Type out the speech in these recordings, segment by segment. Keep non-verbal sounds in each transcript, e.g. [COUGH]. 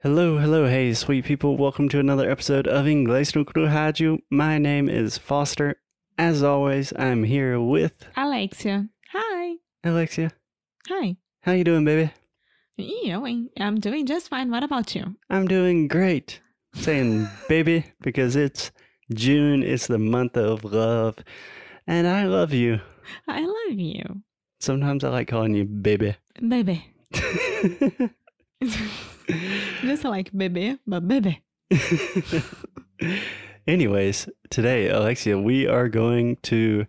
Hello, hello, hey, sweet people. Welcome to another episode of Inglês no Rádio. My name is Foster. As always, I'm here with Alexia. Hi. Alexia. Hi. How you doing, baby? You, I'm doing just fine. What about you? I'm doing great. Saying baby because it's June. It's the month of love. And I love you. I love you. Sometimes I like calling you baby. Baby. [LAUGHS] just like baby, but baby. [LAUGHS] Anyways, today, Alexia, we are going to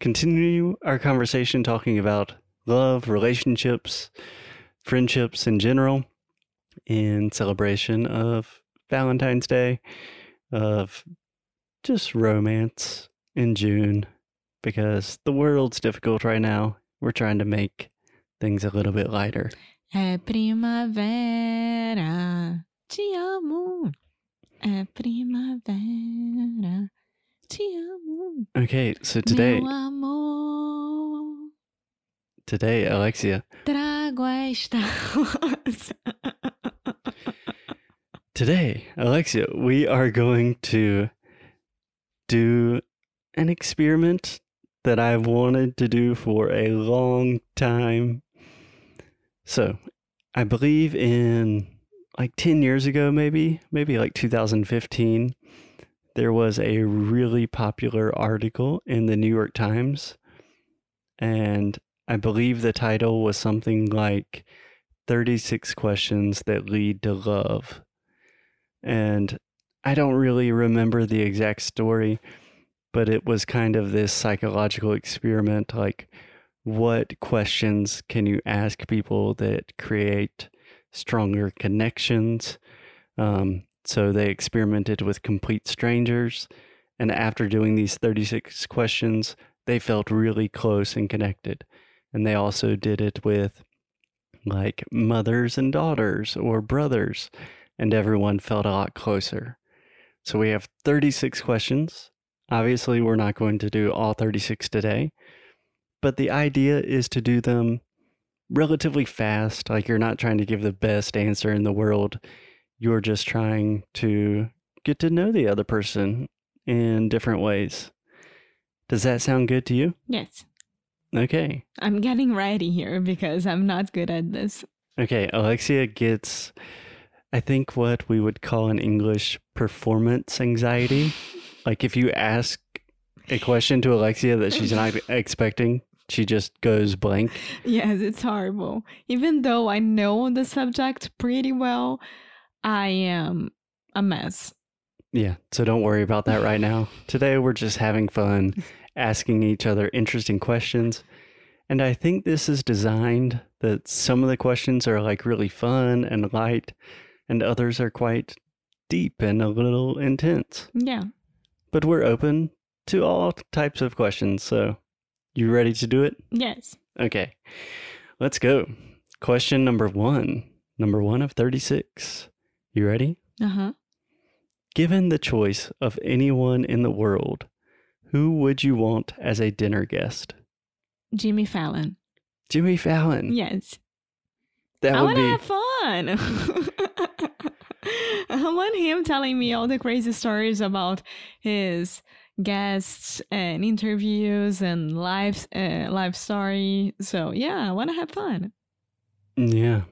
continue our conversation talking about love, relationships, friendships in general, in celebration of Valentine's Day, of just romance in June, because the world's difficult right now. We're trying to make things a little bit lighter. É primavera, te amo. É primavera, te amo. Okay, so today, Meu amor, today, Alexia, trago esta rosa. Today, Alexia, we are going to do an experiment that I've wanted to do for a long time. So, I believe in like 10 years ago, maybe, maybe like 2015, there was a really popular article in the New York Times. And I believe the title was something like 36 Questions That Lead to Love. And I don't really remember the exact story, but it was kind of this psychological experiment like, what questions can you ask people that create stronger connections? Um, so they experimented with complete strangers. And after doing these 36 questions, they felt really close and connected. And they also did it with like mothers and daughters or brothers and everyone felt a lot closer. So we have 36 questions. Obviously, we're not going to do all 36 today, but the idea is to do them relatively fast. Like you're not trying to give the best answer in the world, you're just trying to get to know the other person in different ways. Does that sound good to you? Yes, Okay. I'm getting ready here because I'm not good at this. Okay. Alexia gets, I think, what we would call in English performance anxiety. [LAUGHS] like if you ask a question to Alexia that she's not [LAUGHS] expecting, she just goes blank. Yes, it's horrible. Even though I know the subject pretty well, I am a mess. Yeah. So don't worry about that right now. Today we're just having fun, [LAUGHS] asking each other interesting questions. And I think this is designed that some of the questions are like really fun and light, and others are quite deep and a little intense. Yeah. But we're open to all types of questions. So you ready to do it? Yes. Okay. Let's go. Question number one. Number one of 36. You ready? Uh huh. Given the choice of anyone in the world, who would you want as a dinner guest? Jimmy Fallon. Jimmy Fallon. Yes. That I would want to be have fun. [LAUGHS] I want him telling me all the crazy stories about his guests and interviews and life uh, life story. So yeah, I want to have fun. Yeah.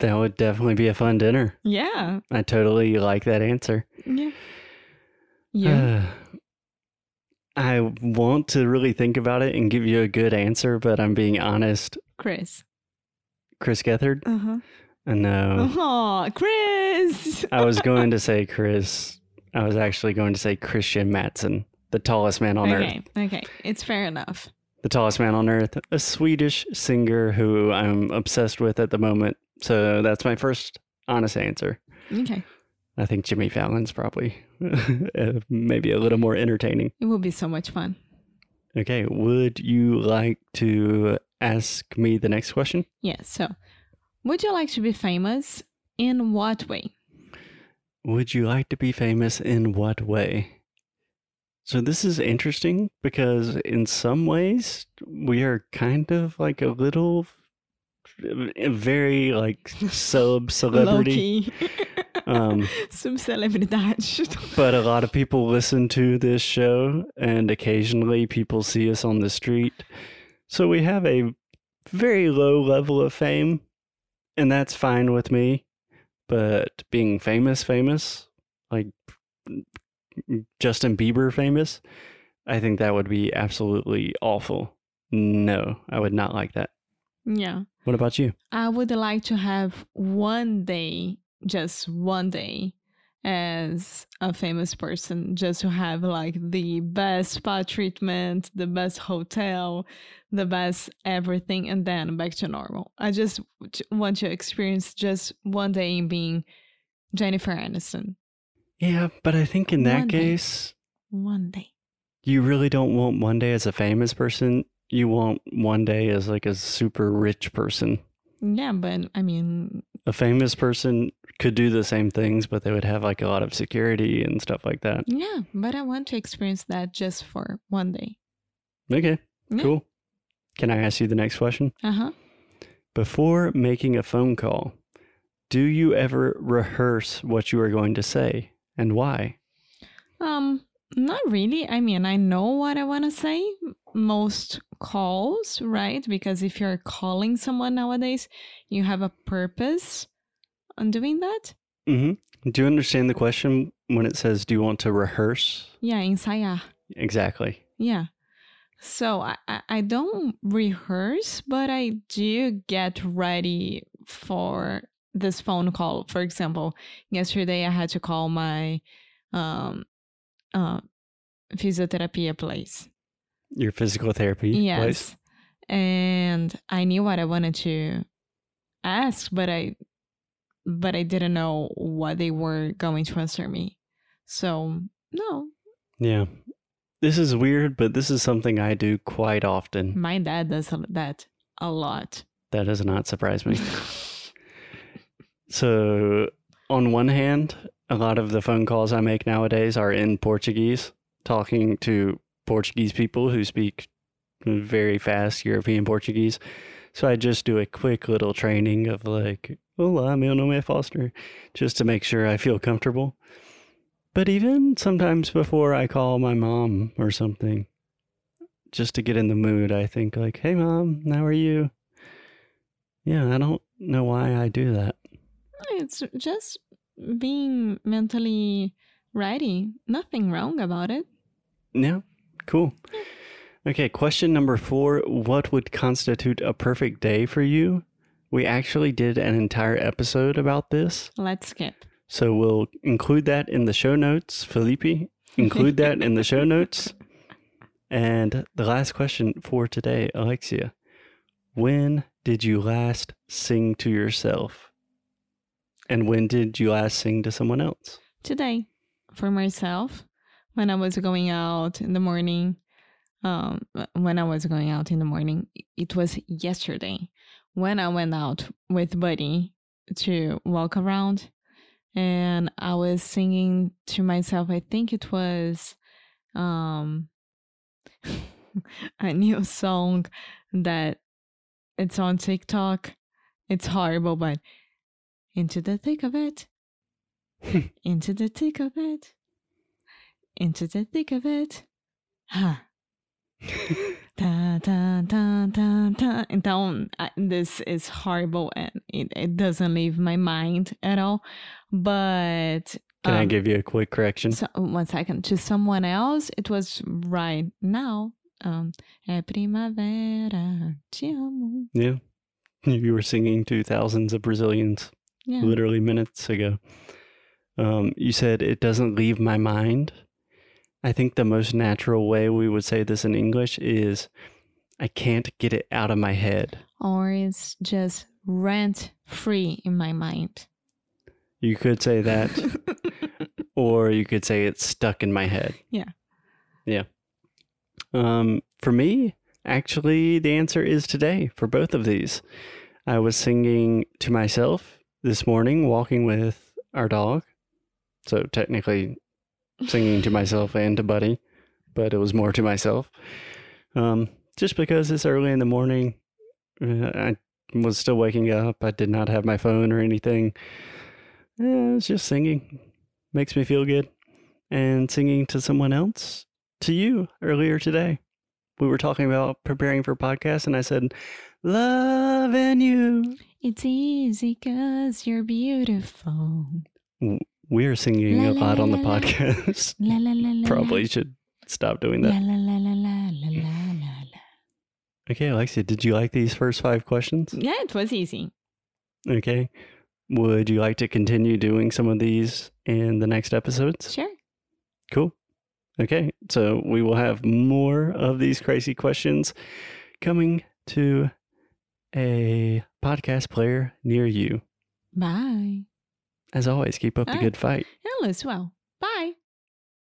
That would definitely be a fun dinner. Yeah. I totally like that answer. Yeah. [SIGHS] yeah. Uh, I want to really think about it and give you a good answer, but I'm being honest. Chris. Chris Gethard? Uh huh. Uh, no. Oh, Chris. I was going to [LAUGHS] say Chris. I was actually going to say Kristian Matsson, the tallest man on earth. okay. Okay. It's fair enough. The tallest man on earth, a Swedish singer who I'm obsessed with at the moment. So that's my first honest answer. Okay. I think Jimmy Fallon's probably [LAUGHS] uh, maybe a little more entertaining. It will be so much fun. Okay, would you like to ask me the next question? Yes. So, would you like to be famous? In what way? Would you like to be famous in what way? So this is interesting because in some ways we are kind of like a little very like sub [LAUGHS] celebrity. [LAUGHS] Um, [LAUGHS] but a lot of people listen to this show, and occasionally people see us on the street. So we have a very low level of fame, and that's fine with me. But being famous, famous, like mm, Justin Bieber famous, I think that would be absolutely awful. No, I would not like that. yeah. What about you? I would like to have one day, just one day, as a famous person, just to have like the best spa treatment, the best hotel, the best everything, and then back to normal. I just want to experience just one day in being Jennifer Aniston. Yeah, but I think in that One day. case, One day. you really don't want one day as a famous person. You want one day as like a super rich person. Yeah, but I mean, A famous person could do the same things, but they would have like a lot of security and stuff like that. yeah, but I want to experience that just for one day. Okay, Yeah. cool. Can I ask you the next question? Uh huh. Before making a phone call, do you ever rehearse what you are going to say and why? Um, not really. I mean, I know what I want to say. Most calls, right? Because if you're calling someone nowadays, you have a purpose on doing that. Mm-hmm. Do you understand the question when it says, "Do you want to rehearse?" Yeah, ensayar. Exactly. Yeah. So I, I I don't rehearse, but I do get ready for this phone call. For example, yesterday I had to call my um uh physiotherapy place. Your physical therapy Yes. place. And I knew what I wanted to ask, but I but I didn't know what they were going to answer me. So no, Yeah. This is weird, but this is something I do quite often. my dad does that a lot. That does not surprise me. [LAUGHS] So, on one hand, a lot of the phone calls I make nowadays are in Portuguese, talking to Portuguese people who speak very fast European Portuguese. So, I just do a quick little training of like, Olá, meu nome é Foster, just to make sure I feel comfortable. But even sometimes before I call my mom or something, just to get in the mood, I think like, "Hey mom, how are you?" Yeah, I don't know why I do that. It's just being mentally ready. Nothing wrong about it. Yeah, cool. Okay, question number four What would constitute a perfect day for you? We actually did an entire episode about this. Let's skip. So we'll include that in the show notes. Felipe, include that in the show [LAUGHS] notes. And the last question for today, Alexia When did you last sing to yourself? And when did you last sing to someone else? Today, for myself, when I was going out in the morning, um, when I was going out in the morning, it was yesterday when I went out with Buddy to walk around and I was singing to myself. I think it was um [LAUGHS] a new song that it's on TikTok. It's horrible, but into the thick of it. [LAUGHS] into the thick of it. Into the thick of it. Huh. Tá, tá, tá, tá, tá. Então, I- this is horrible and it, it doesn't leave my mind at all. But Can I um, give you a quick correction? so, one second. To someone else, it was right now. Um, é primavera, te amo. Yeah. You were singing to thousands of Brazilians Yeah. literally minutes ago. Um, you said it doesn't leave my mind. I think the most natural way we would say this in English is I can't get it out of my head. Or it's just rent free in my mind. You could say that, [LAUGHS] or you could say it's stuck in my head. Yeah. Yeah. Um, for me, actually, the answer is today for both of these. I was singing to myself this morning, walking with our dog. So technically, singing to myself and to Buddy, but it was more to myself. Um, just because it's early in the morning, uh, I was still waking up. I did not have my phone or anything. Eh, I was just singing. Makes me feel good. And singing to someone else, to you earlier today. We were talking about preparing for podcasts, and I said, Loving you. It's easy because you're beautiful. We are singing la, a lot on the la, podcast. La, [LAUGHS] Probably should stop doing that. Okay, Alexia, did you like these first five questions? Yeah, it was easy. Okay. Would you like to continue doing some of these in the next episodes? Sure. Cool. Okay, so we will have more of these crazy questions coming to a podcast player near you. Bye. As always, keep up the good fight. Hello as well.